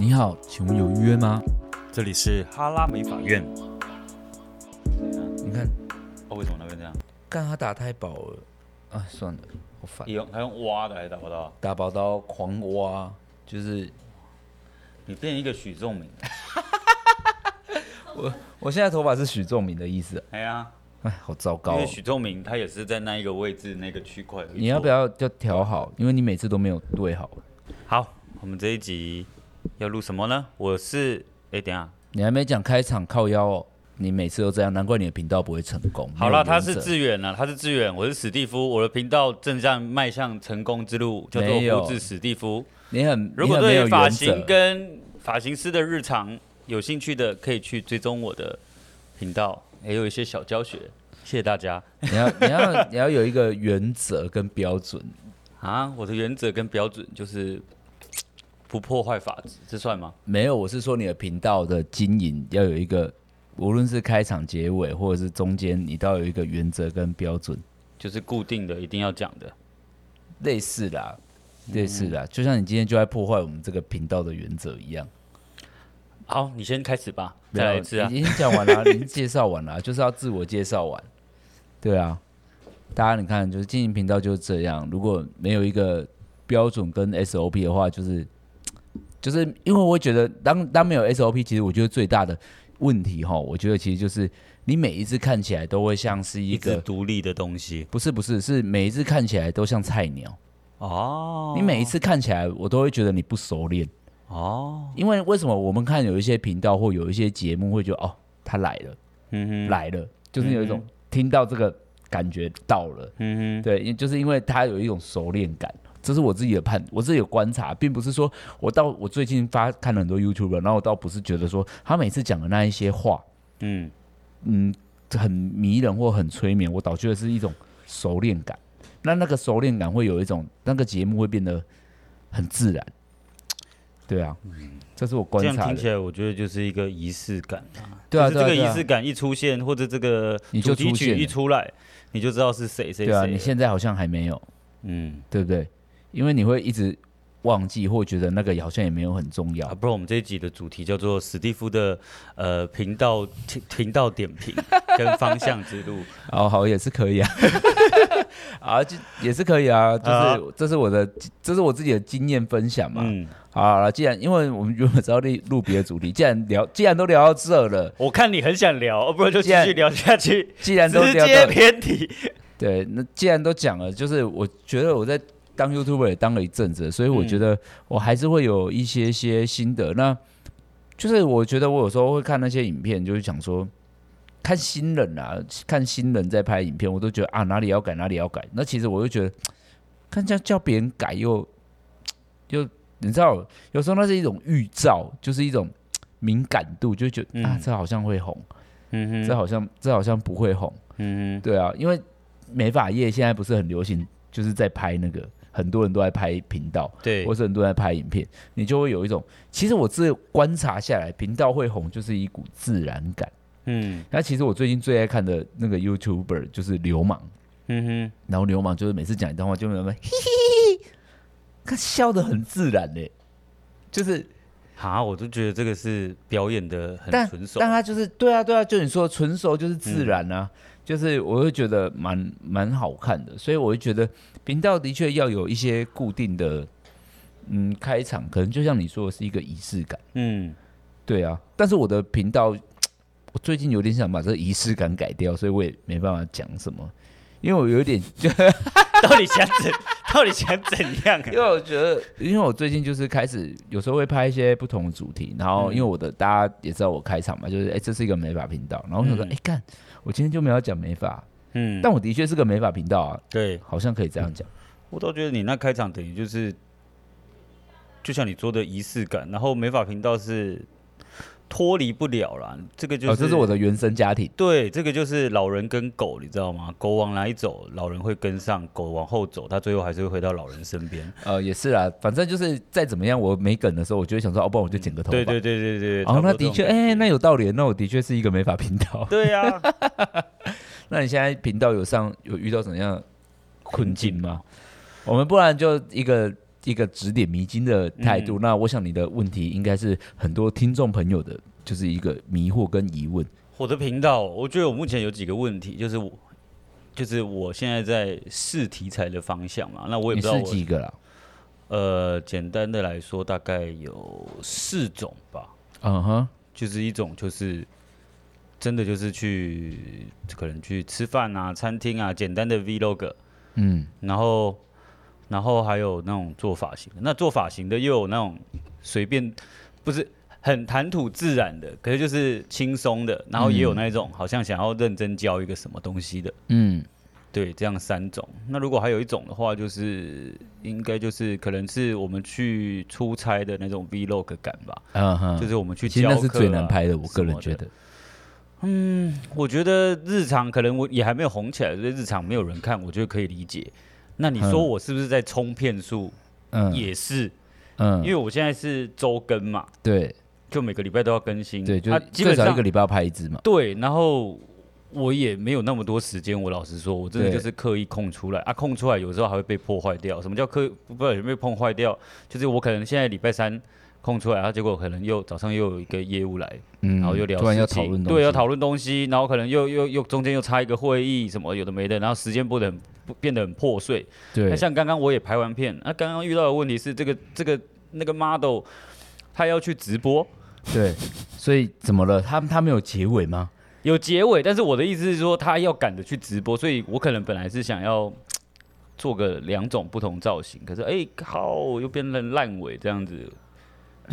你好，请问有预约吗？这里是哈拉美法院。你看，哦，为什么那边这样？干他打太饱了，啊，算了，好烦。用他用挖的还是打宝刀？打宝刀狂挖，就是你变一个许仲明。我我现在头发是许仲明的意思。哎呀，哎，好糟糕。因为许仲明他也是在那一个位置那个区块。你要不要就调好？因为你每次都没有对好。好，我们这一集要录什么呢？我是哎，等下你还没讲开场靠腰哦。你每次都这样，难怪你的频道不会成功。好了，他是志远啊，他是志远，我是史蒂夫，我的频道正在迈向成功之路，叫做胡子史蒂夫。你很，如果对发型跟发型师的日常有兴趣的，可以去追踪我的频道，也有一些小教学。谢谢大家。你要你要你要有一个原则跟标准 啊！我的原则跟标准就是不破坏法治，这算吗？没有，我是说你的频道的经营要有一个。无论是开场、结尾，或者是中间，你都要有一个原则跟标准，就是固定的，一定要讲的，类似的，类似的，就像你今天就在破坏我们这个频道的原则一样。好，你先开始吧，再来一次啊！已经讲完了，已经介绍完了，就是要自我介绍完。对啊，大家你看，就是经营频道就是这样，如果没有一个标准跟 SOP 的话，就是就是因为我会觉得当，当当没有 SOP，其实我觉得最大的。问题哈，我觉得其实就是你每一次看起来都会像是一个独立的东西，不是不是，是每一次看起来都像菜鸟哦。你每一次看起来，我都会觉得你不熟练哦。因为为什么我们看有一些频道或有一些节目会觉得哦，他来了，嗯哼，来了，就是有一种听到这个感觉到了，嗯哼，对，就是因为他有一种熟练感。这是我自己的判，我自己有观察，并不是说我到我最近发看了很多 YouTuber，然后我倒不是觉得说他每次讲的那一些话，嗯嗯，很迷人或很催眠，我倒觉得是一种熟练感。那那个熟练感会有一种那个节目会变得很自然，对啊，嗯，这是我观察。这样听起来，我觉得就是一个仪式感啊。对啊，这个仪式感一出现，或者这个主题曲一出来，你就知道是谁谁谁。对啊，你现在好像还没有，嗯，对不对？因为你会一直忘记，或觉得那个好像也没有很重要。啊、不然我们这一集的主题叫做史蒂夫的呃频道频道点评 跟方向之路。哦，好，也是可以啊。啊，就也是可以啊。就是、啊、这是我的，这是我自己的经验分享嘛。嗯。好了，既然因为我们原本知道录录别的主题，既然聊，既然都聊到这了，我看你很想聊，不然就继续聊下去。既然都聊直接偏题。对，那既然都讲了，就是我觉得我在。当 YouTuber 也当了一阵子，所以我觉得我还是会有一些些心得。嗯、那就是我觉得我有时候会看那些影片，就是想说看新人啊，看新人在拍影片，我都觉得啊哪里要改哪里要改。那其实我就觉得看叫叫别人改又又你知道，有时候那是一种预兆，就是一种敏感度，就觉得、嗯、啊这好像会红，嗯哼，这好像这好像不会红，嗯哼，对啊，因为美发业现在不是很流行，就是在拍那个。很多人都在拍频道，对，或是很多人在拍影片，你就会有一种，其实我自观察下来，频道会红就是一股自然感，嗯，那其实我最近最爱看的那个 YouTuber 就是流氓，嗯哼，然后流氓就是每次讲一段话就那么嘿嘿嘿，他笑的很自然嘞，就是，啊，我都觉得这个是表演的很纯熟，但他就是对啊对啊，就你说纯熟就是自然啊，嗯、就是我会觉得蛮蛮好看的，所以我会觉得。频道的确要有一些固定的，嗯，开场可能就像你说的是一个仪式感，嗯，对啊。但是我的频道，我最近有点想把这个仪式感改掉，所以我也没办法讲什么，因为我有点就 到底想怎，到底想怎样？因为我觉得，因为我最近就是开始有时候会拍一些不同的主题，然后因为我的大家也知道我开场嘛，就是哎、欸，这是一个美法频道，然后我说哎干，我今天就没有讲美发。嗯，但我的确是个美发频道啊，对，好像可以这样讲。我倒觉得你那开场等于就是，就像你说的仪式感，然后美发频道是脱离不了啦。这个就是、哦，这是我的原生家庭。对，这个就是老人跟狗，你知道吗？狗往哪里走，老人会跟上；狗往后走，它最后还是会回到老人身边。呃，也是啦，反正就是再怎么样，我没梗的时候，我就会想说，哦，不然我就剪个头发。对对对对对。哦，那的确，哎、欸，那有道理，那我的确是一个没法频道。对呀、啊。那你现在频道有上有遇到怎么样困境吗？我们不然就一个一个指点迷津的态度。嗯、那我想你的问题应该是很多听众朋友的，就是一个迷惑跟疑问。我的频道，我觉得我目前有几个问题，就是我，就是我现在在试题材的方向嘛。那我也不知道我几个了。呃，简单的来说，大概有四种吧。嗯哼、uh，huh. 就是一种就是真的就是去可能去吃饭啊、餐厅啊，简单的 Vlog。嗯，然后然后还有那种做发型的，那做发型的又有那种随便，不是很谈吐自然的，可是就是轻松的，然后也有那种好像想要认真教一个什么东西的。嗯。对，这样三种。那如果还有一种的话，就是应该就是可能是我们去出差的那种 vlog 感吧。嗯哼，就是我们去教课、啊。其实那是最难拍的，我个人觉得。嗯，我觉得日常可能我也还没有红起来，所以日常没有人看，我觉得可以理解。那你说我是不是在冲片数？嗯，也是。嗯，因为我现在是周更嘛。对。就每个礼拜都要更新。对，就基本上一个礼拜要拍一支嘛。对，然后。我也没有那么多时间，我老实说，我真的就是刻意空出来啊，空出来有时候还会被破坏掉。什么叫刻不知道有没有碰坏掉？就是我可能现在礼拜三空出来，然后结果可能又早上又有一个业务来，嗯、然后又聊事情，对，要讨论东西，然后可能又又又中间又插一个会议，什么有的没的，然后时间不能变得很破碎。对，那像刚刚我也拍完片，那刚刚遇到的问题是这个这个那个 model 他要去直播，对，所以怎么了？他他没有结尾吗？有结尾，但是我的意思是说，他要赶着去直播，所以我可能本来是想要做个两种不同造型，可是哎，好，又变成烂尾这样子。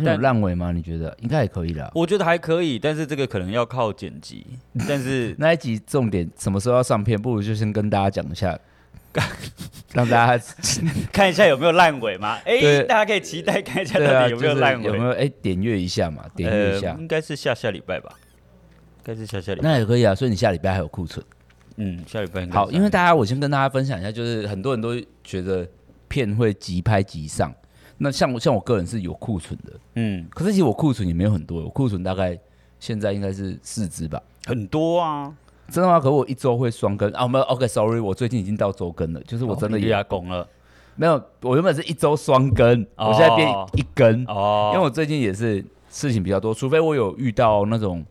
但烂尾吗？你觉得应该也可以啦。我觉得还可以，但是这个可能要靠剪辑。但是 那一集重点什么时候要上片？不如就先跟大家讲一下，让大家看一下有没有烂尾嘛。哎，对大家可以期待看一下到底有没有烂尾，有没有？哎，点阅一下嘛，点阅一下。呃、应该是下下礼拜吧。该是下下礼拜，那也可以啊。所以你下礼拜还有库存，嗯，下礼拜好。因为大家，我先跟大家分享一下，就是很多人都觉得片会即拍即上。那像我，像我个人是有库存的，嗯。可是其实我库存也没有很多，我库存大概现在应该是四支吧。很多啊，真的吗？可是我一周会双更啊？没有，OK，Sorry，我最近已经到周更了，就是我真的也压工了。没有，我原本是一周双更，我现在变一更哦。因为我最近也是事情比较多，除非我有遇到那种。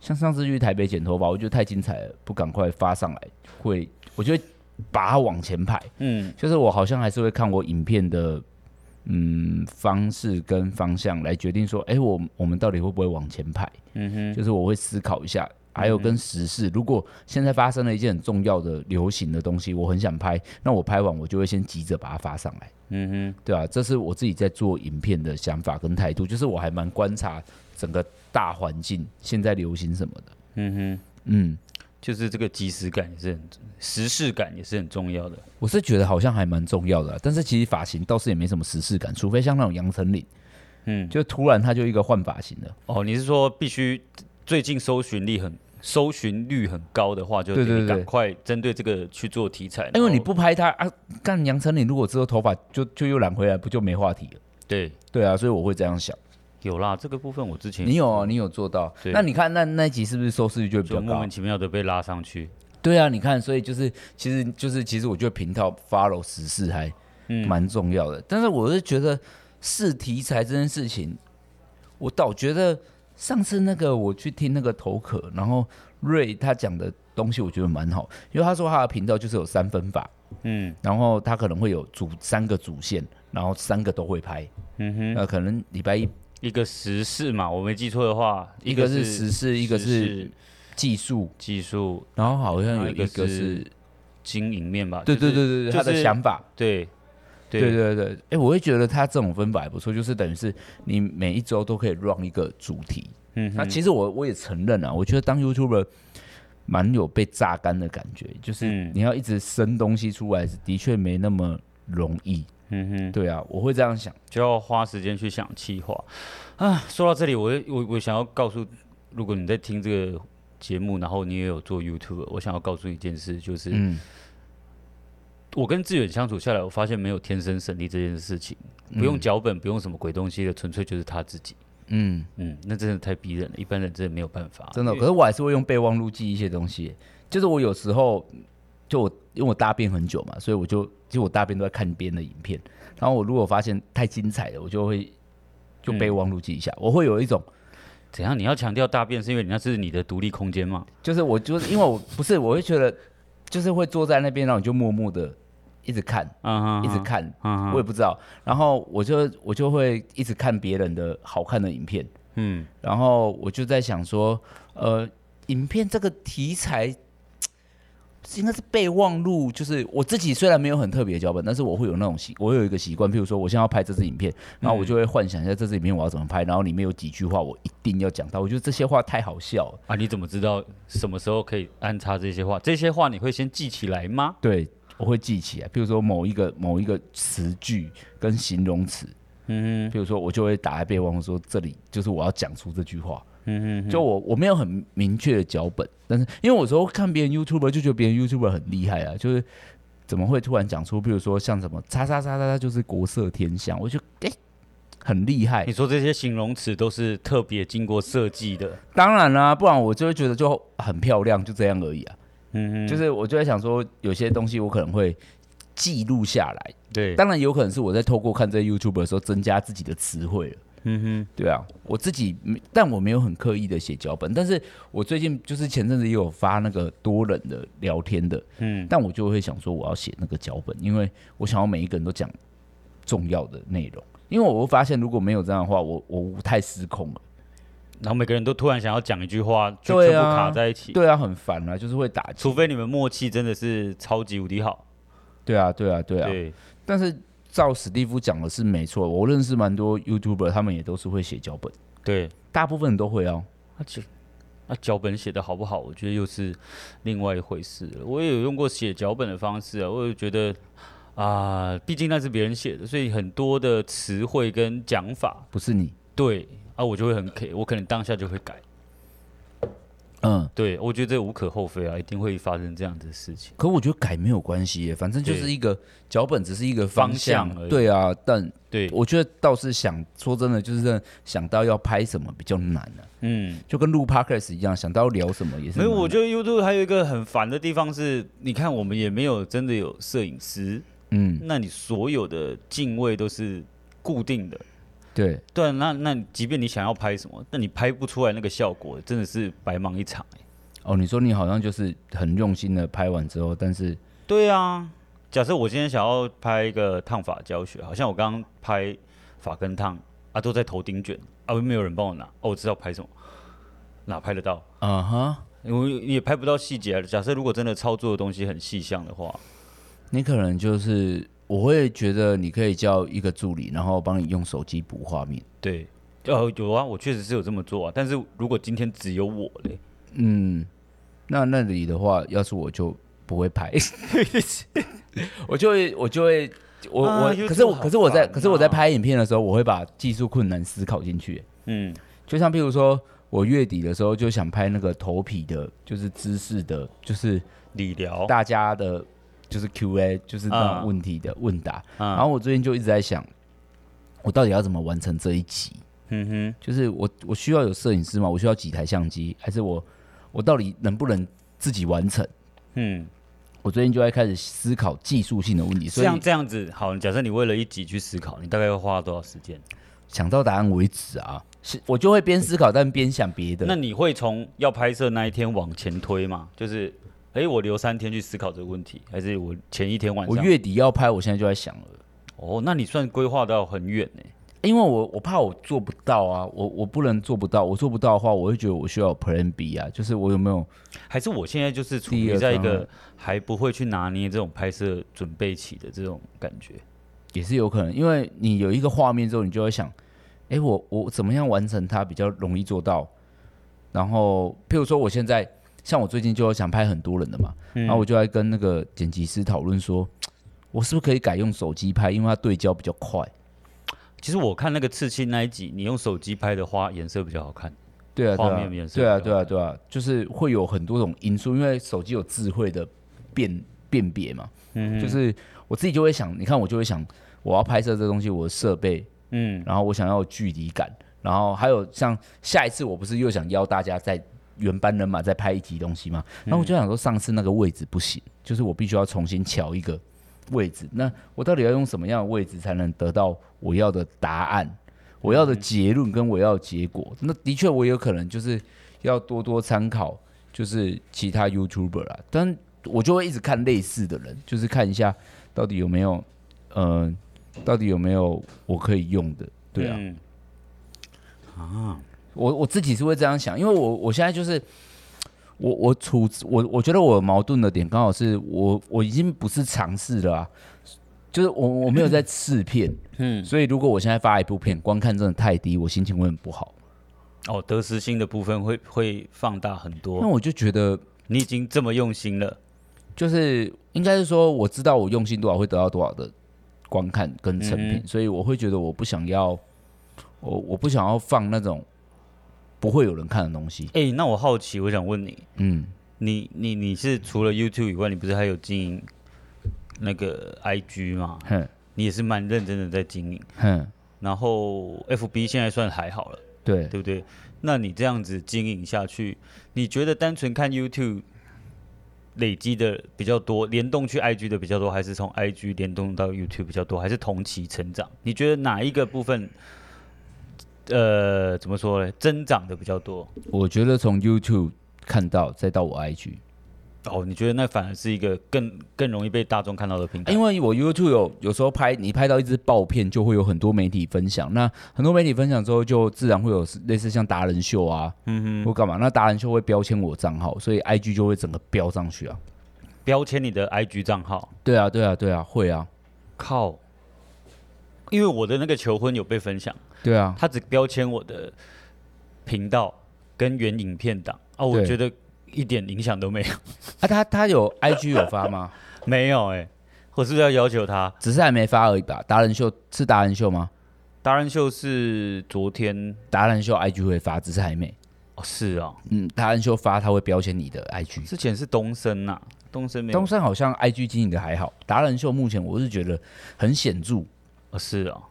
像上次去台北剪头发，我觉得太精彩了，不赶快发上来，会我就会把它往前排。嗯，就是我好像还是会看我影片的嗯方式跟方向来决定说，哎、欸，我我们到底会不会往前排？嗯哼，就是我会思考一下，还有跟时事，如果现在发生了一件很重要的流行的东西，我很想拍，那我拍完我就会先急着把它发上来。嗯哼，对啊，这是我自己在做影片的想法跟态度，就是我还蛮观察。整个大环境现在流行什么的？嗯哼，嗯，就是这个即时感也是很时事感也是很重要的。我是觉得好像还蛮重要的，啊，但是其实发型倒是也没什么时事感，除非像那种杨丞琳，嗯，就突然他就一个换发型了。哦，你是说必须最近搜寻力很搜寻率很高的话，就对对对，赶快针对这个去做题材。因为你不拍他啊，干杨丞琳如果之后头发就就又染回来，不就没话题了？对对啊，所以我会这样想。有啦，这个部分我之前你有啊，你有做到。那你看那那集是不是收视率就比较高？莫名其妙的被拉上去。对啊，你看，所以就是其实就是其实我觉得频道 follow 时事还蛮重要的。嗯、但是我是觉得试题材这件事情，我倒觉得上次那个我去听那个头壳，然后瑞他讲的东西我觉得蛮好，因为他说他的频道就是有三分法，嗯，然后他可能会有主三个主线，然后三个都会拍，嗯哼，那可能礼拜一。一个时事嘛，我没记错的话，一个是时事，一个是技术，技术，然后好像有一个是经营面吧。对对对对对，他的想法。对对对对，哎，我会觉得他这种分法还不错，就是等于是你每一周都可以 run 一个主题。嗯，那其实我我也承认啊，我觉得当 YouTuber 蛮有被榨干的感觉，就是你要一直生东西出来，的确没那么容易。嗯哼，对啊，我会这样想，就要花时间去想气话啊。说到这里，我我我想要告诉，如果你在听这个节目，然后你也有做 YouTube，我想要告诉一件事，就是，嗯，我跟志远相处下来，我发现没有天生神力这件事情，不用脚本，不用什么鬼东西的，纯粹就是他自己。嗯嗯，那真的太逼人了，一般人真的没有办法。真的，可是我还是会用备忘录记一些东西，就是我有时候。就我因为我大便很久嘛，所以我就就我大便都在看别人的影片。然后我如果发现太精彩了，我就会就备忘录记一下。嗯、我会有一种怎样？你要强调大便是因为你那是你的独立空间吗？就是我就是因为我不是，我会觉得就是会坐在那边，然后你就默默的一直看，嗯、一直看，嗯、我也不知道。然后我就我就会一直看别人的好看的影片，嗯，然后我就在想说，呃，影片这个题材。应该是备忘录，就是我自己虽然没有很特别的脚本，但是我会有那种习，我有一个习惯，譬如说我现在要拍这支影片，然后我就会幻想一下这支影片我要怎么拍，然后里面有几句话我一定要讲到，我觉得这些话太好笑了啊！你怎么知道什么时候可以安插这些话？这些话你会先记起来吗？对，我会记起来，譬如说某一个某一个词句跟形容词，嗯，譬如说我就会打开备忘录说这里就是我要讲出这句话。嗯嗯，就我我没有很明确的脚本，但是因为我有时候看别人 YouTuber 就觉得别人 YouTuber 很厉害啊，就是怎么会突然讲出，比如说像什么叉叉叉叉叉就是国色天香，我就哎、欸、很厉害。你说这些形容词都是特别经过设计的？当然啦、啊，不然我就会觉得就很漂亮，就这样而已啊。嗯嗯，就是我就在想说，有些东西我可能会记录下来。对，当然有可能是我在透过看这些 YouTuber 的时候增加自己的词汇了。嗯哼，对啊，我自己，但我没有很刻意的写脚本，但是我最近就是前阵子也有发那个多人的聊天的，嗯，但我就会想说我要写那个脚本，因为我想要每一个人都讲重要的内容，因为我会发现如果没有这样的话，我我太失控了，然后每个人都突然想要讲一句话，就全部卡在一起，对啊，很烦啊，就是会打，除非你们默契真的是超级无敌好，对啊，对啊，对啊，对，但是。照史蒂夫讲的是没错，我认识蛮多 YouTuber，他们也都是会写脚本，对，大部分人都会哦。而且，那脚本写的好不好，我觉得又是另外一回事了。我也有用过写脚本的方式啊，我也觉得啊，毕竟那是别人写的，所以很多的词汇跟讲法不是你对啊，我就会很 K，我可能当下就会改。嗯，对，我觉得这无可厚非啊，一定会发生这样的事情。可我觉得改没有关系，反正就是一个脚本，只是一个方向，方向而已。对啊，但对，我觉得倒是想说真的，就是想到要拍什么比较难了，啊。嗯，就跟录 Podcast 一样，想到要聊什么也是。没有，我觉得 YouTube 还有一个很烦的地方是，你看我们也没有真的有摄影师，嗯，那你所有的镜位都是固定的。对对，那那即便你想要拍什么，但你拍不出来那个效果，真的是白忙一场哎。哦，你说你好像就是很用心的拍完之后，但是对啊，假设我今天想要拍一个烫发教学，好像我刚刚拍发根烫啊，都在头顶卷啊，没有人帮我拿哦，我知道拍什么，哪拍得到？啊哈，因为也拍不到细节。假设如果真的操作的东西很细项的话，你可能就是。我会觉得你可以叫一个助理，然后帮你用手机补画面。对，呃，有啊，我确实是有这么做啊。但是如果今天只有我嘞，嗯，那那里的话，要是我就不会拍，我就会我就会我、啊、我，可是我可是我在可是我在拍影片的时候，我会把技术困难思考进去。嗯，就像譬如说我月底的时候就想拍那个头皮的，就是姿势的，就是理疗大家的。就是 Q&A，就是那种问题的问答。然后我最近就一直在想，我到底要怎么完成这一集？嗯哼，就是我我需要有摄影师吗？我需要几台相机？还是我我到底能不能自己完成？嗯，我最近就在开始思考技术性的问题。所以像这样子，好，假设你为了一集去思考，你大概要花多少时间？想到答案为止啊，是我就会边思考但边想别的。那你会从要拍摄那一天往前推吗？就是。哎、欸，我留三天去思考这个问题，还是我前一天晚上？我月底要拍，我现在就在想了。哦，那你算规划到很远呢？因为我我怕我做不到啊，我我不能做不到，我做不到的话，我会觉得我需要有 Plan B 啊，就是我有没有？还是我现在就是处于在一个还不会去拿捏这种拍摄准备期的这种感觉，也是有可能，因为你有一个画面之后，你就会想，哎、欸，我我怎么样完成它比较容易做到？然后，譬如说我现在。像我最近就想拍很多人的嘛，嗯、然后我就来跟那个剪辑师讨论说，我是不是可以改用手机拍，因为它对焦比较快。其实我看那个刺青那一集，你用手机拍的话，颜色比较好看。对啊，画面颜色。对啊，对啊，对啊，就是会有很多种因素，因为手机有智慧的辨辨别嘛。嗯。就是我自己就会想，你看我就会想，我要拍摄这东西，我的设备，嗯，然后我想要有距离感，然后还有像下一次我不是又想邀大家在。原班人马再拍一集东西嘛。然后我就想说，上次那个位置不行，就是我必须要重新瞧一个位置。那我到底要用什么样的位置才能得到我要的答案？我要的结论跟我要的结果？那的确我有可能就是要多多参考，就是其他 YouTuber 啊。但我就会一直看类似的人，就是看一下到底有没有，嗯、呃，到底有没有我可以用的。对啊，嗯、啊，我我自己是会这样想，因为我我现在就是我我处我我觉得我矛盾的点刚好是我我已经不是尝试了啊，就是我我没有在试片，嗯，所以如果我现在发一部片，观看真的太低，我心情会很不好。哦，得失心的部分会会放大很多。那我就觉得你已经这么用心了，就是应该是说我知道我用心多少会得到多少的。观看跟成品，嗯、所以我会觉得我不想要，我我不想要放那种不会有人看的东西。哎、欸，那我好奇，我想问你，嗯，你你你是除了 YouTube 以外，你不是还有经营那个 IG 吗？哼，你也是蛮认真的在经营。哼，然后 FB 现在算还好了，对对不对？那你这样子经营下去，你觉得单纯看 YouTube？累积的比较多，联动去 IG 的比较多，还是从 IG 联动到 YouTube 比较多，还是同期成长？你觉得哪一个部分，呃，怎么说呢？增长的比较多？我觉得从 YouTube 看到，再到我 IG。哦，你觉得那反而是一个更更容易被大众看到的平台？因为我 YouTube 有有时候拍你拍到一支爆片，就会有很多媒体分享。那很多媒体分享之后，就自然会有类似像达人秀啊，嗯哼，或干嘛？那达人秀会标签我账号，所以 IG 就会整个标上去啊。标签你的 IG 账号？对啊，对啊，对啊，会啊。靠！因为我的那个求婚有被分享，对啊，他只标签我的频道跟原影片档啊，我觉得。一点影响都没有 啊！他他有 IG 有发吗？没有哎、欸，我是不是要要求他？只是还没发而已吧。达人秀是达人秀吗？达人秀是昨天，达人秀 IG 会发，只是还没。哦，是啊、哦，嗯，达人秀发他会标签你的 IG。之前是东森呐、啊，东森没东森好像 IG 经营的还好。达人秀目前我是觉得很显著，哦，是啊、哦，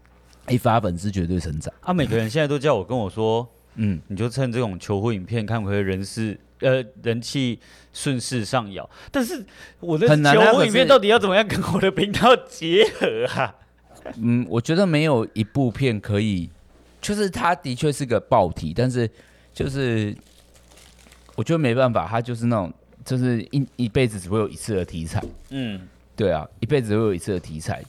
一发粉丝绝对成长。啊，每个人现在都叫我跟我说，嗯，你就趁这种求婚影片，看会不会人事。呃，人气顺势上扬，但是我的求婚影片到底要怎么样跟我的频道结合啊？嗯，我觉得没有一部片可以，就是它的确是个爆题，但是就是我觉得没办法，它就是那种就是一一辈子只会有一次的题材。嗯，对啊，一辈子只会有一次的题材。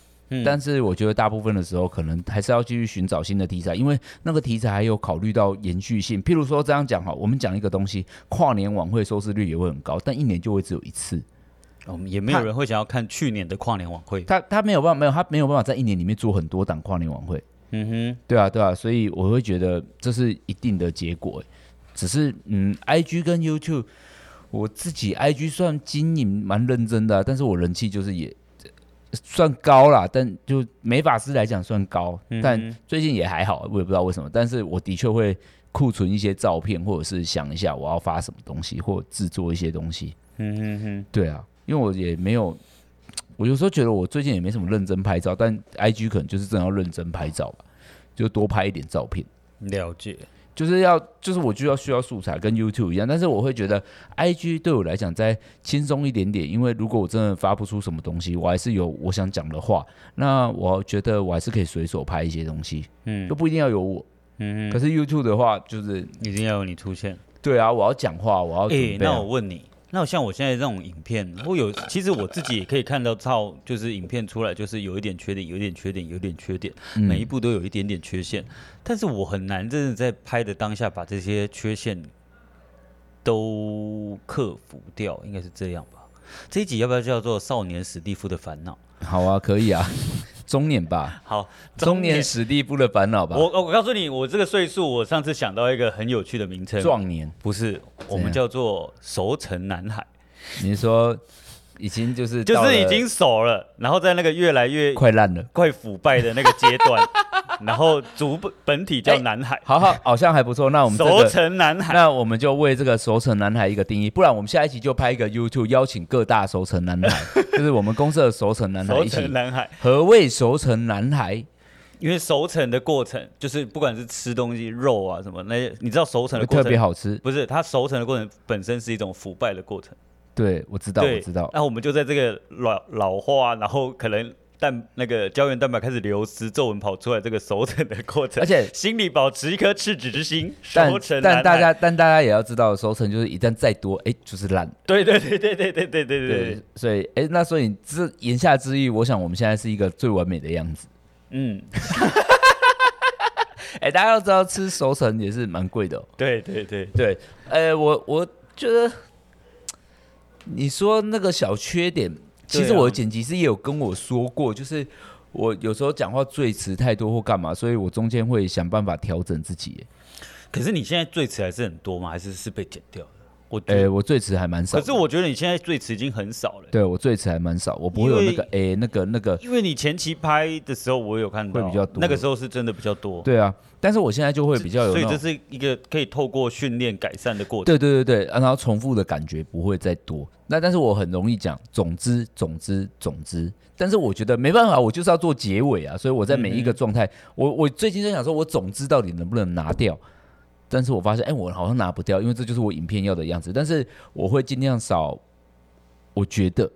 但是我觉得大部分的时候，可能还是要继续寻找新的题材，因为那个题材还有考虑到延续性。譬如说这样讲哈，我们讲一个东西，跨年晚会收视率也会很高，但一年就会只有一次。我们也没有人会想要看去年的跨年晚会。他他没有办法，没有他没有办法在一年里面做很多档跨年晚会。嗯哼，对啊对啊，所以我会觉得这是一定的结果。只是嗯，IG 跟 YouTube，我自己 IG 算经营蛮认真的啊，但是我人气就是也。算高啦，但就美法师来讲算高，嗯、但最近也还好，我也不知道为什么。但是我的确会库存一些照片，或者是想一下我要发什么东西，或制作一些东西。嗯哼哼，对啊，因为我也没有，我有时候觉得我最近也没什么认真拍照，但 IG 可能就是真的要认真拍照吧，就多拍一点照片。了解。就是要，就是我就要需要素材，跟 YouTube 一样，但是我会觉得 IG 对我来讲再轻松一点点，因为如果我真的发不出什么东西，我还是有我想讲的话，那我觉得我还是可以随手拍一些东西，嗯，都不一定要有我，嗯，可是 YouTube 的话，就是一定要有你出现，对啊，我要讲话，我要准备、啊，欸，那我问你。那像我现在这种影片，我有其实我自己也可以看到，照就是影片出来，就是有一点缺点，有一点缺点，有点缺点，每一步都有一点点缺陷。但是我很难真的在拍的当下把这些缺陷都克服掉，应该是这样吧？这一集要不要叫做《少年史蒂夫的烦恼》？好啊，可以啊。中年吧，好，中年史蒂夫的烦恼吧。我我告诉你，我这个岁数，我上次想到一个很有趣的名称，壮年不是，我们叫做熟成男孩。你说。已经就是就是已经熟了，然后在那个越来越快烂了、快腐败的那个阶段，然后主本本体叫男孩，欸、好好好像还不错。那我们、这个、熟成男孩，那我们就为这个熟成男孩一个定义，不然我们下一期就拍一个 YouTube，邀请各大熟成男孩，就是我们公司的熟成男孩一起。熟成男孩，何谓熟成男孩？因为熟成的过程，就是不管是吃东西肉啊什么，那些你知道熟成的过程特别好吃，不是它熟成的过程本身是一种腐败的过程。对，我知道，我知道。那我们就在这个老老化，然后可能蛋那个胶原蛋白开始流失，皱纹跑出来，这个熟成的过程。而且心里保持一颗赤子之心，但熟成但大家但大家也要知道，熟成就是一旦再多，哎，就是烂。对对对对对对对对对。所以，哎，那所以之言下之意，我想我们现在是一个最完美的样子。嗯。哎，大家要知道，吃熟成也是蛮贵的哦。对对对对。哎，我我觉得。你说那个小缺点，其实我的剪辑师也有跟我说过，啊、就是我有时候讲话赘词太多或干嘛，所以我中间会想办法调整自己。可是你现在赘词还是很多吗？还是是被剪掉的？我诶、欸，我最迟还蛮少。可是我觉得你现在最迟已经很少了。对，我最迟还蛮少，我不会有那个诶、欸，那个那个。因为你前期拍的时候，我有看到会比较多，那个时候是真的比较多。对啊，但是我现在就会比较有，所以这是一个可以透过训练改善的过程。对对对对，然后重复的感觉不会再多。那但是我很容易讲，总之总之总之，但是我觉得没办法，我就是要做结尾啊，所以我在每一个状态，嗯、我我最近在想说，我总之到底能不能拿掉？但是我发现，哎、欸，我好像拿不掉，因为这就是我影片要的样子。但是我会尽量少，我觉得，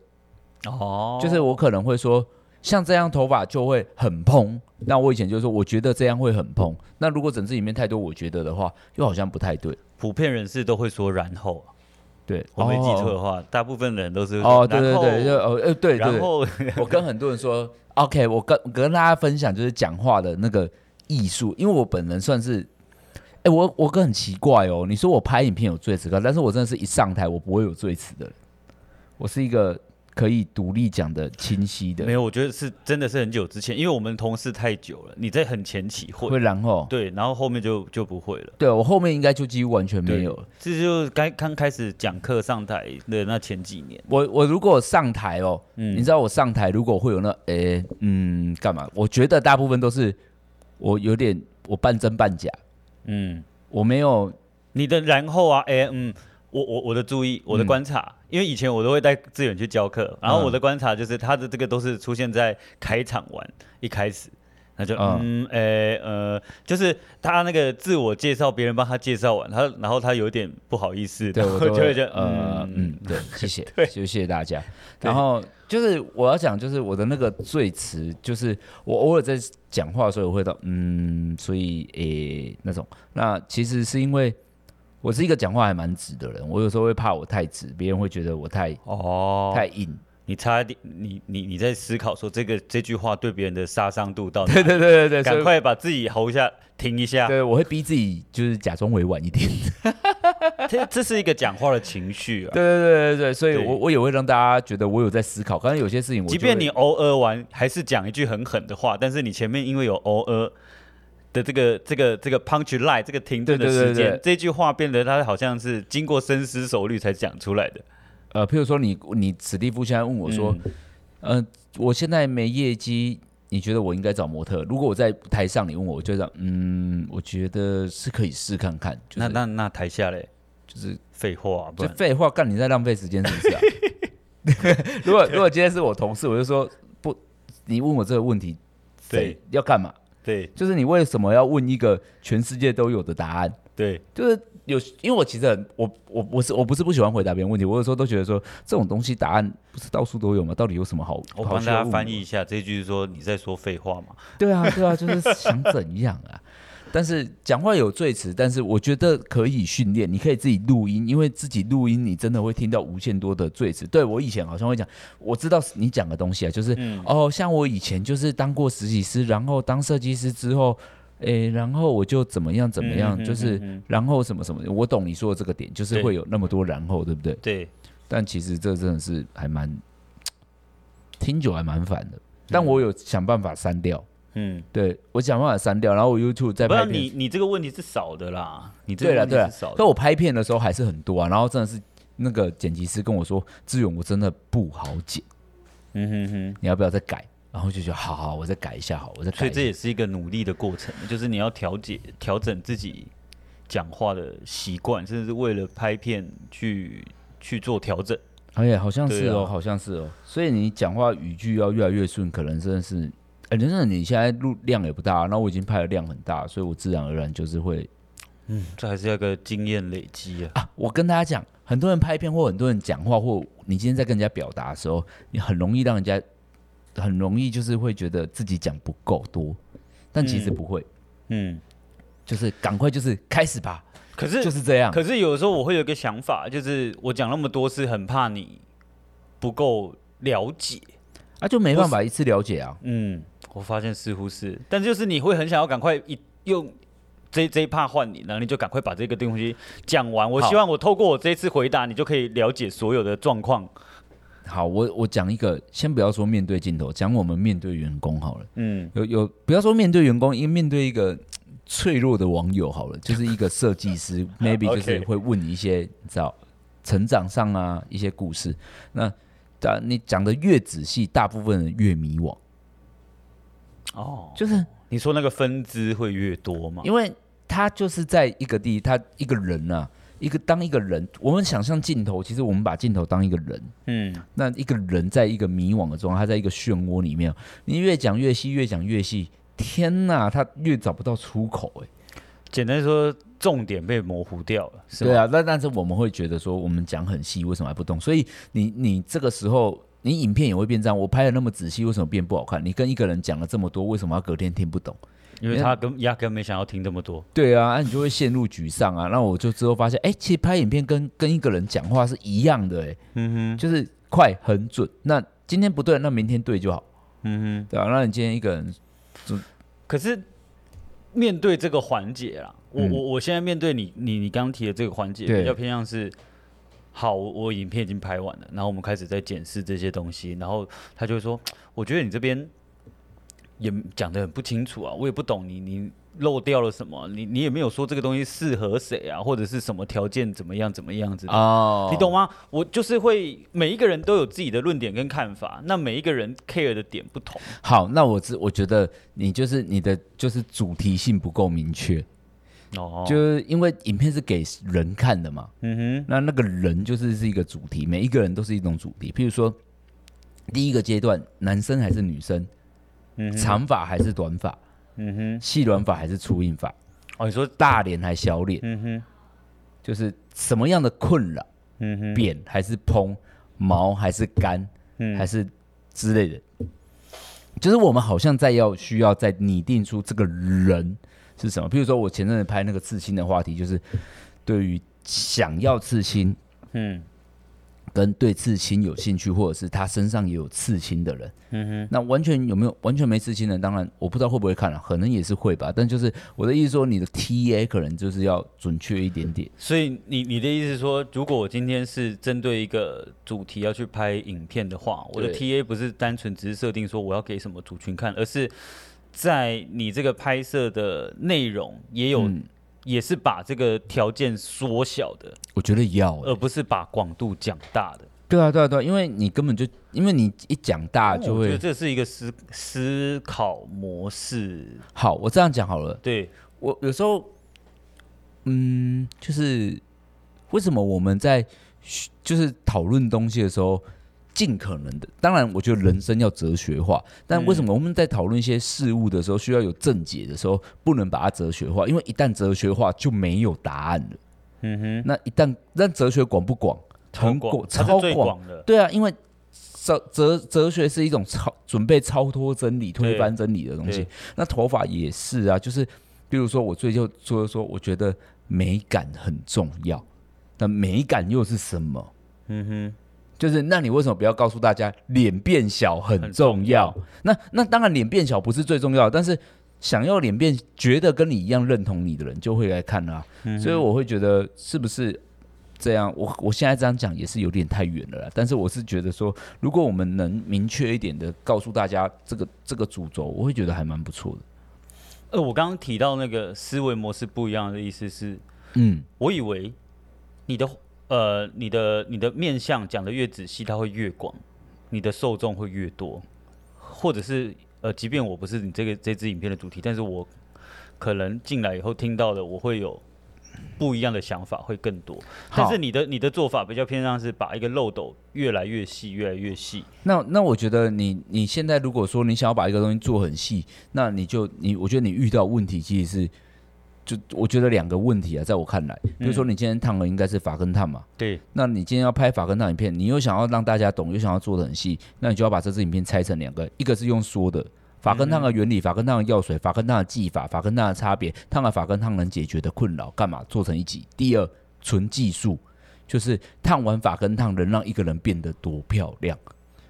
哦，就是我可能会说，像这样头发就会很蓬。那我以前就是说，我觉得这样会很蓬。那如果整支影片太多我觉得的话，又好像不太对。普遍人士都会说然后，对，我没记错的话，哦、大部分人都是哦，对对对，就哦，呃，对，然后 我跟很多人说，OK，我跟跟大家分享就是讲话的那个艺术，因为我本人算是。我我哥很奇怪哦。你说我拍影片有赘词，但是我真的是一上台我不会有罪词的。我是一个可以独立讲的清晰的。没有，我觉得是真的是很久之前，因为我们同事太久了。你在很前期会，会然后对，然后后面就就不会了。对，我后面应该就几乎完全没有了。这就刚刚开始讲课上台的那前几年。我我如果上台哦，嗯，你知道我上台如果会有那诶、欸、嗯干嘛？我觉得大部分都是我有点我半真半假。嗯，我没有你的然后啊，哎，嗯，我我我的注意，我的观察，嗯、因为以前我都会带志远去教课，然后我的观察就是他的这个都是出现在开场完一开始，那就嗯，哎、嗯，呃，就是他那个自我介绍，别人帮他介绍完，他然后他有点不好意思，对，我就会觉得呃，嗯，对，谢谢，对，就谢谢大家，然后。就是我要讲，就是我的那个最词，就是我偶尔在讲话的时候，我会到嗯，所以诶、欸、那种。那其实是因为我是一个讲话还蛮直的人，我有时候会怕我太直，别人会觉得我太哦太硬。你差一点，你你你在思考说这个这句话对别人的杀伤度到底？对对对对对，赶快把自己喉一下，停一下。对，我会逼自己就是假装委婉一点。这这是一个讲话的情绪啊。对对对对对，所以我我也会让大家觉得我有在思考。刚才有些事情我，即便你偶尔玩还是讲一句很狠的话，但是你前面因为有偶尔的这个这个这个 punch line 这个停顿的时间，对对对对这句话变得它好像是经过深思熟虑才讲出来的。呃，譬如说你你史蒂夫现在问我说，嗯、呃，我现在没业绩，你觉得我应该找模特？如果我在台上，你问我，我就讲，嗯，我觉得是可以试看看。就是、那那那台下嘞，就是废话，就废话，干你在浪费时间是不是啊？如果如果今天是我同事，我就说不，你问我这个问题，对，要干嘛？对，就是你为什么要问一个全世界都有的答案？对，就是。有，因为我其实很，我我我是我不是不喜欢回答别人问题，我有时候都觉得说这种东西答案不是到处都有吗？到底有什么好？我帮大家翻译一下，这一句是说你在说废话嘛？对啊，对啊，就是想怎样啊？但是讲话有赘词，但是我觉得可以训练，你可以自己录音，因为自己录音你真的会听到无限多的赘词。对，我以前好像会讲，我知道你讲的东西啊，就是、嗯、哦，像我以前就是当过实习师，然后当设计师之后。诶、欸，然后我就怎么样怎么样，嗯、就是然后什么什么，我懂你说的这个点，就是会有那么多然后，对，对不对？对。但其实这真的是还蛮听久还蛮烦的，但我有想办法删掉。嗯，对，我想办法删掉，然后我 YouTube 再拍片。你你这个问题是少的啦，你这对了对了，但我拍片的时候还是很多啊，然后真的是那个剪辑师跟我说：“志勇，我真的不好剪。”嗯哼哼，你要不要再改？然后就觉得好好，我再改一下好，我再改。所以这也是一个努力的过程，就是你要调节、调整自己讲话的习惯，甚至是为了拍片去去做调整。哎呀，好像是哦，啊、好像是哦。所以你讲话语句要越来越顺，可能真的是哎，真的，你现在录量也不大，那我已经拍的量很大，所以我自然而然就是会，嗯，这还是要个经验累积啊。啊，我跟大家讲，很多人拍片或很多人讲话，或你今天在跟人家表达的时候，你很容易让人家很容易就是会觉得自己讲不够多，但其实不会，嗯，嗯就是赶快就是开始吧。可是就是这样。可是有时候我会有个想法，就是我讲那么多是很怕你不够了解，啊，就没办法一次了解啊。嗯。我发现似乎是，但就是你会很想要赶快一用这这一趴换你，然后你就赶快把这个东西讲完。我希望我透过我这一次回答，你就可以了解所有的状况。好，我我讲一个，先不要说面对镜头，讲我们面对员工好了。嗯，有有不要说面对员工，因为面对一个脆弱的网友好了，就是一个设计师，maybe 就是会问你一些你知道成长上啊一些故事。那但你讲的越仔细，大部分人越迷惘。哦，就是你说那个分支会越多吗？因为他就是在一个地，他一个人啊，一个当一个人，我们想象镜头，其实我们把镜头当一个人，嗯，那一个人在一个迷惘的状态，他在一个漩涡里面，你越讲越细，越讲越细，天哪，他越找不到出口，哎，简单说，重点被模糊掉了，是对啊，那但是我们会觉得说，我们讲很细，为什么还不懂？所以你你这个时候。你影片也会变这样，我拍的那么仔细，为什么变不好看？你跟一个人讲了这么多，为什么要隔天听不懂？因为他跟压根没想要听这么多。对啊，那你就会陷入沮丧啊。那我就之后发现，哎、欸，其实拍影片跟跟一个人讲话是一样的、欸，哎，嗯哼，就是快很准。那今天不对，那明天对就好，嗯哼，对啊，那你今天一个人，可是面对这个环节啦，我我我现在面对你你你刚提的这个环节，比较偏向是。好，我影片已经拍完了，然后我们开始在检视这些东西，然后他就会说，我觉得你这边也讲的很不清楚啊，我也不懂你，你漏掉了什么？你你也没有说这个东西适合谁啊，或者是什么条件怎么样怎么样子的哦，你懂吗？我就是会每一个人都有自己的论点跟看法，那每一个人 care 的点不同。好，那我知我觉得你就是你的就是主题性不够明确。哦，就是因为影片是给人看的嘛，嗯哼，那那个人就是是一个主题，每一个人都是一种主题。譬如说，第一个阶段，男生还是女生，嗯，长发还是短发，嗯哼，细软发还是粗硬发，哦，你说大脸还是小脸，嗯哼，就是什么样的困扰，嗯哼，扁还是蓬，毛还是干，嗯，还是之类的，就是我们好像在要需要在拟定出这个人。是什么？比如说，我前阵子拍那个刺青的话题，就是对于想要刺青，嗯，跟对刺青有兴趣，或者是他身上也有刺青的人，嗯哼，那完全有没有完全没刺青的？当然，我不知道会不会看了，可能也是会吧。但就是我的意思说，你的 TA 可能就是要准确一点点。所以你你的意思是说，如果我今天是针对一个主题要去拍影片的话，我的 TA 不是单纯只是设定说我要给什么族群看，而是。在你这个拍摄的内容也有，嗯、也是把这个条件缩小的。我觉得要，而不是把广度讲大的。对啊，对啊，对啊，因为你根本就，因为你一讲大就会。我觉得这是一个思思考模式。好，我这样讲好了。对，我有时候，嗯，就是为什么我们在就是讨论东西的时候。尽可能的，当然，我觉得人生要哲学化。但为什么我们在讨论一些事物的时候，需要有正解的时候，不能把它哲学化？因为一旦哲学化，就没有答案了。嗯哼。那一旦但哲学广不广？很广，超广的。对啊，因为哲哲哲学是一种超准备超脱真理、推翻真理的东西。那头发也是啊，就是比如说，我最近说说，我觉得美感很重要。那美感又是什么？嗯哼。就是，那你为什么不要告诉大家脸变小很重要？那那当然，脸变小不是最重要，但是想要脸变，觉得跟你一样认同你的人就会来看啦、啊。嗯、所以我会觉得是不是这样？我我现在这样讲也是有点太远了啦。但是我是觉得说，如果我们能明确一点的告诉大家这个这个主轴，我会觉得还蛮不错的。呃，我刚刚提到那个思维模式不一样的意思是，嗯，我以为你的。呃，你的你的面相讲的越仔细，它会越广，你的受众会越多，或者是呃，即便我不是你这个这支影片的主题，但是我可能进来以后听到的，我会有不一样的想法会更多。但是你的你的做法比较偏向是把一个漏斗越来越细，越来越细。那那我觉得你你现在如果说你想要把一个东西做很细，那你就你我觉得你遇到问题其实是。就我觉得两个问题啊，在我看来，比如说你今天烫的应该是法根烫嘛，对，那你今天要拍法根烫影片，你又想要让大家懂，又想要做的很细，那你就要把这支影片拆成两个，一个是用说的法根烫的原理、法根烫的药水、法根烫的技法、法根烫的差别、烫了法根烫能解决的困扰，干嘛做成一集？第二，纯技术，就是烫完法根烫能让一个人变得多漂亮，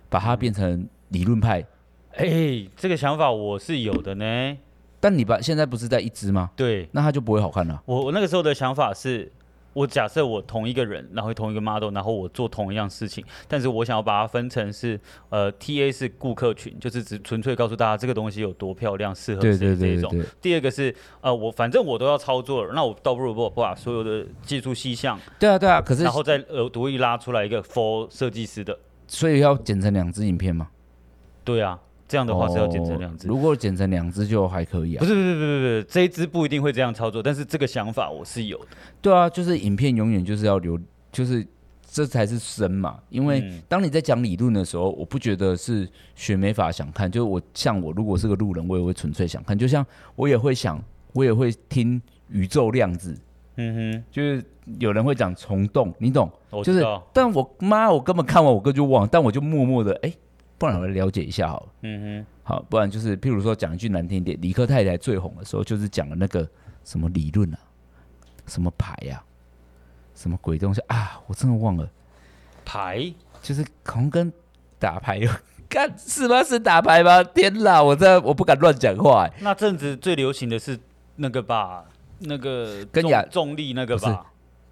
把它变成理论派。哎、欸，这个想法我是有的呢。但你把现在不是在一支吗？对，那它就不会好看了。我我那个时候的想法是，我假设我同一个人，然后同一个 model，然后我做同一样事情，但是我想要把它分成是，呃，TA 是顾客群，就是只纯粹告诉大家这个东西有多漂亮，适合谁这一种。第二个是，呃，我反正我都要操作了，那我倒不如不把所有的技术细项，对啊对啊，可是然后再呃独立拉出来一个 for 设计师的，所以要剪成两支影片吗？对啊。这样的话是要剪成两支，如果剪成两只就还可以啊。不是不是不是不是，这一只不一定会这样操作，但是这个想法我是有的。对啊，就是影片永远就是要留，就是这才是深嘛。因为当你在讲理论的时候，我不觉得是学美法想看，就是我像我如果是个路人，我也会纯粹想看。就像我也会想，我也会听宇宙量子，嗯哼，就是有人会讲虫洞，你懂？就是，但我妈，我根本看完我哥就忘，但我就默默的哎。欸不然我来了解一下好了。嗯哼，好，不然就是譬如说讲一句难听点，理科太太最红的时候就是讲了那个什么理论啊，什么牌呀、啊，什么鬼东西啊，我真的忘了。牌就是好像跟打牌有 干是吗？是打牌吗？天哪，我这我不敢乱讲话、欸。那阵子最流行的是那个吧，那个跟亚重力那个吧，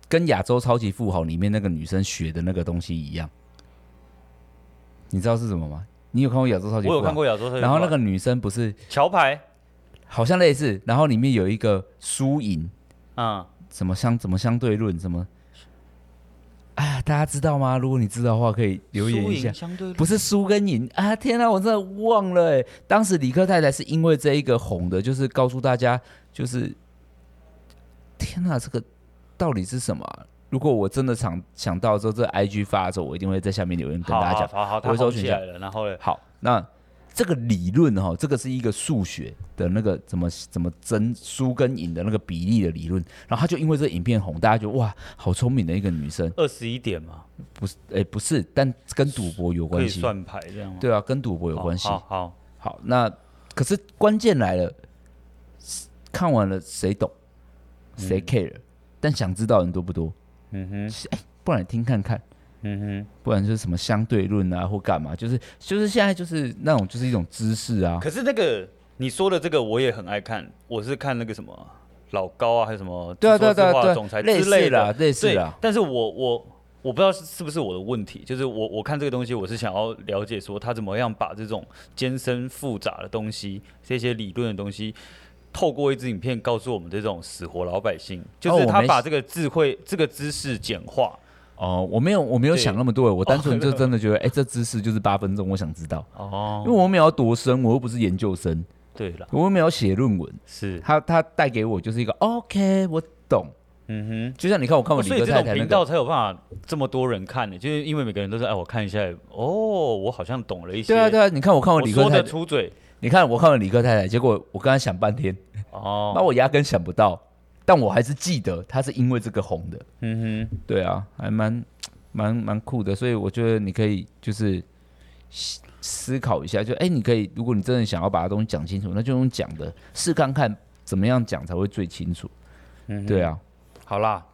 跟亚洲超级富豪里面那个女生学的那个东西一样。你知道是什么吗？你有看过亚洲超级？我有看过亚洲超级。然后那个女生不是桥牌，好像类似。然后里面有一个输赢，啊、嗯，什么相怎么相对论什么？哎呀，大家知道吗？如果你知道的话，可以留言一下。不是输跟赢啊！天哪，我真的忘了哎。当时李克太太是因为这一个红的，就是告诉大家，就是天哪，这个到底是什么？如果我真的想想到之后，这、IG 发的时候，我一定会在下面留言跟大家讲。好，好，好，他红起来了，然后呢？好，那这个理论哈，这个是一个数学的那个怎么怎么争输跟赢的那个比例的理论。然后他就因为这个影片红，大家就哇，好聪明的一个女生。二十一点嘛？不是，哎、欸，不是，但跟赌博有关系。算牌这样吗？对啊，跟赌博有关系。好好，好，好，那可是关键来了，看完了谁懂，谁 care？、嗯、但想知道人多不多？嗯哼，哎、欸，不然你听看看，嗯哼，不然就是什么相对论啊，或干嘛，就是就是现在就是那种就是一种知识啊。可是那个你说的这个我也很爱看，我是看那个什么老高啊，还是什么对啊对啊对啊总裁之类的，类似的。但是我我我不知道是不是我的问题，就是我我看这个东西，我是想要了解说他怎么样把这种艰深复杂的东西，这些理论的东西。透过一支影片告诉我们这种死活老百姓，就是他把这个智慧、哦、这个知识简化。哦，我没有，我没有想那么多，我单纯就真的觉得，哎、这知识就是八分钟，我想知道。哦，因为我没有要多深，我又不是研究生。对了，我又没有写论文。是，他他带给我就是一个 OK，我懂。嗯哼，就像你看，我看我理科太太频道才有办法这么多人看呢，就是因为每个人都是，哎，我看一下，哦，我好像懂了一些。对啊，对啊，你看我看我理科太太出嘴。你看，我看了理科太太，结果我刚才想半天，哦，那我压根想不到，但我还是记得他是因为这个红的，嗯哼，对啊，还蛮蛮蛮酷的，所以我觉得你可以就是思考一下，就哎、欸，你可以，如果你真的想要把东西讲清楚，那就用讲的试看看怎么样讲才会最清楚，嗯，对啊，好啦。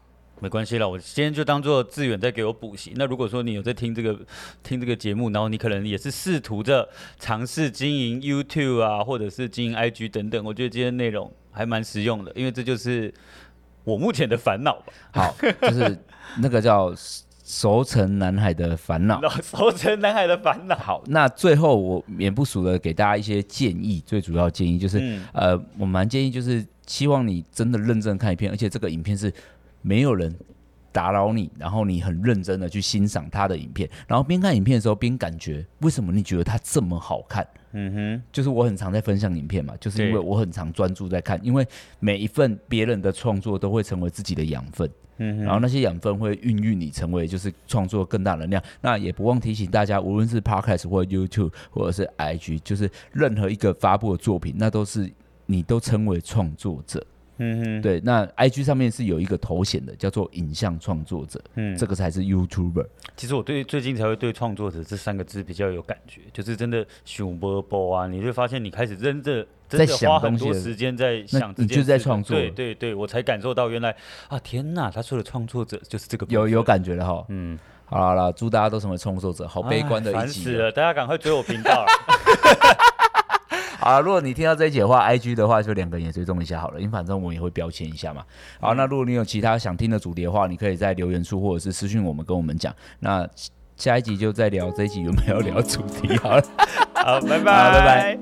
没关系了，我今天就当做志远在给我补习。那如果说你有在听这个听这个节目，然后你可能也是试图着尝试经营 YouTube 啊，或者是经营 IG 等等，我觉得今天内容还蛮实用的，因为这就是我目前的烦恼吧。好，就是那个叫熟成男孩的烦恼，熟成男孩的烦恼。好，那最后我免不俗的给大家一些建议，最主要建议就是，嗯、呃，我蛮建议就是希望你真的认真看一篇，而且这个影片是。没有人打扰你，然后你很认真的去欣赏他的影片，然后边看影片的时候边感觉为什么你觉得他这么好看？嗯哼，就是我很常在分享影片嘛，就是因为我很常专注在看，因为每一份别人的创作都会成为自己的养分。嗯，然后那些养分会孕育你成为就是创作更大能量。那也不忘提醒大家，无论是 Podcast 或者 YouTube 或者是 IG，就是任何一个发布的作品，那都是你都称为创作者。嗯哼，对，那 IG 上面是有一个头衔的，叫做影像创作者。嗯，这个才是 YouTuber。其实我对最近才会对创作者这三个字比较有感觉，就是真的熊波波啊，你会发现你开始真的真的花很多时间在想，你就在创作。对对对，我才感受到原来啊，天哪，他说的创作者就是这个。有有感觉了哈。嗯，好了，祝大家都成为创作者，好悲观的一集。烦死了，大家赶快追我频道。好，如果你听到这一集的话，IG 的话就两个人也追踪一下好了，因为反正我们也会标签一下嘛。好，那如果你有其他想听的主题的话，你可以在留言处或者是私信我们跟我们讲。那下一集就再聊这一集有没有聊主题好了。好，拜拜，拜拜。